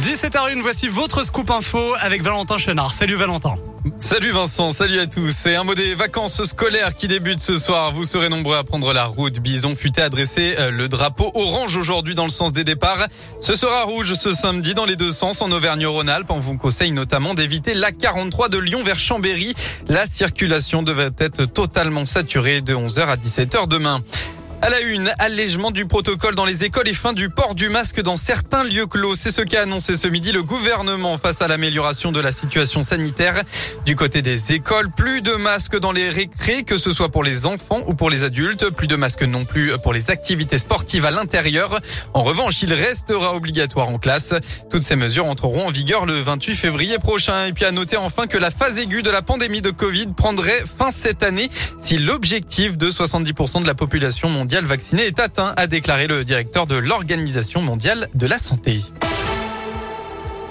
17h01, voici votre scoop info avec Valentin Chenard. Salut Valentin. Salut Vincent, salut à tous. C'est un mot des vacances scolaires qui débute ce soir. Vous serez nombreux à prendre la route. Bison futé à dresser euh, le drapeau orange aujourd'hui dans le sens des départs. Ce sera rouge ce samedi dans les deux sens en Auvergne-Rhône-Alpes. On vous conseille notamment d'éviter la 43 de Lyon vers Chambéry. La circulation devrait être totalement saturée de 11h à 17h demain. À la une, allègement du protocole dans les écoles et fin du port du masque dans certains lieux clos. C'est ce qu'a annoncé ce midi le gouvernement face à l'amélioration de la situation sanitaire. Du côté des écoles, plus de masques dans les récrés, que ce soit pour les enfants ou pour les adultes. Plus de masques non plus pour les activités sportives à l'intérieur. En revanche, il restera obligatoire en classe. Toutes ces mesures entreront en vigueur le 28 février prochain. Et puis à noter enfin que la phase aiguë de la pandémie de Covid prendrait fin cette année si l'objectif de 70% de la population mondiale mondial vacciné est atteint, a déclaré le directeur de l'Organisation mondiale de la santé.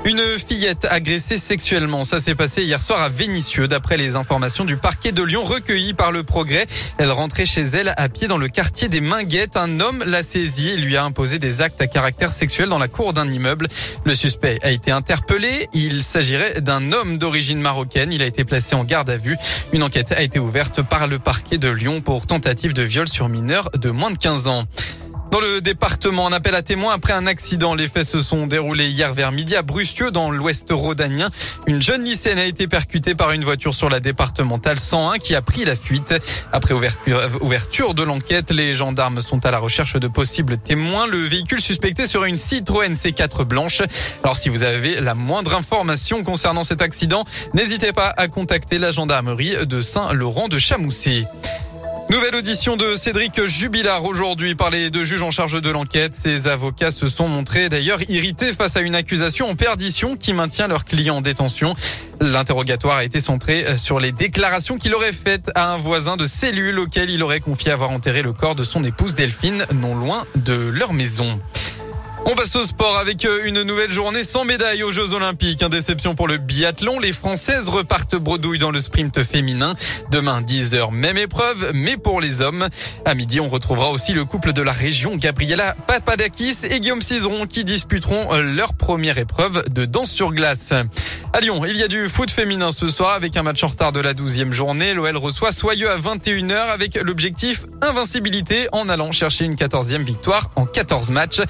Une fillette agressée sexuellement. Ça s'est passé hier soir à Vénissieux, d'après les informations du parquet de Lyon recueillies par le progrès. Elle rentrait chez elle à pied dans le quartier des Minguettes. Un homme l'a saisie et lui a imposé des actes à caractère sexuel dans la cour d'un immeuble. Le suspect a été interpellé. Il s'agirait d'un homme d'origine marocaine. Il a été placé en garde à vue. Une enquête a été ouverte par le parquet de Lyon pour tentative de viol sur mineur de moins de 15 ans. Dans le département, on appelle à témoins après un accident. Les faits se sont déroulés hier vers midi à Brucieux, dans l'ouest rhodanien. Une jeune lycéenne a été percutée par une voiture sur la départementale 101 qui a pris la fuite. Après ouverture de l'enquête, les gendarmes sont à la recherche de possibles témoins. Le véhicule suspecté serait une Citroën C4 blanche. Alors si vous avez la moindre information concernant cet accident, n'hésitez pas à contacter la gendarmerie de Saint-Laurent de Chamoussy. Nouvelle audition de Cédric Jubilard aujourd'hui par les deux juges en charge de l'enquête. Ses avocats se sont montrés d'ailleurs irrités face à une accusation en perdition qui maintient leur client en détention. L'interrogatoire a été centré sur les déclarations qu'il aurait faites à un voisin de cellule auquel il aurait confié avoir enterré le corps de son épouse Delphine non loin de leur maison. On passe au sport avec euh, une nouvelle journée sans médaille aux Jeux Olympiques. Une déception pour le biathlon. Les Françaises repartent bredouille dans le sprint féminin. Demain, 10h, même épreuve, mais pour les hommes. À midi, on retrouvera aussi le couple de la région, Gabriela Papadakis et Guillaume Cizeron, qui disputeront euh, leur première épreuve de danse sur glace. À Lyon, il y a du foot féminin ce soir avec un match en retard de la 12e journée. L'OL reçoit Soyeux à 21h avec l'objectif invincibilité en allant chercher une 14e victoire en 14 matchs.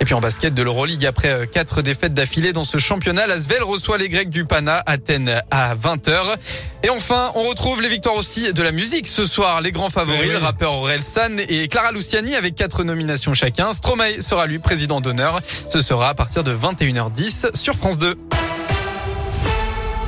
Et puis en basket de l'Euroleague après euh, quatre défaites d'affilée dans ce championnat, Svel reçoit les Grecs du Pana, Athènes à 20h. Et enfin, on retrouve les victoires aussi de la musique ce soir. Les grands favoris, le rappeur Aurel San et Clara Luciani avec quatre nominations chacun. Stromae sera lui président d'honneur. Ce sera à partir de 21h10 sur France 2.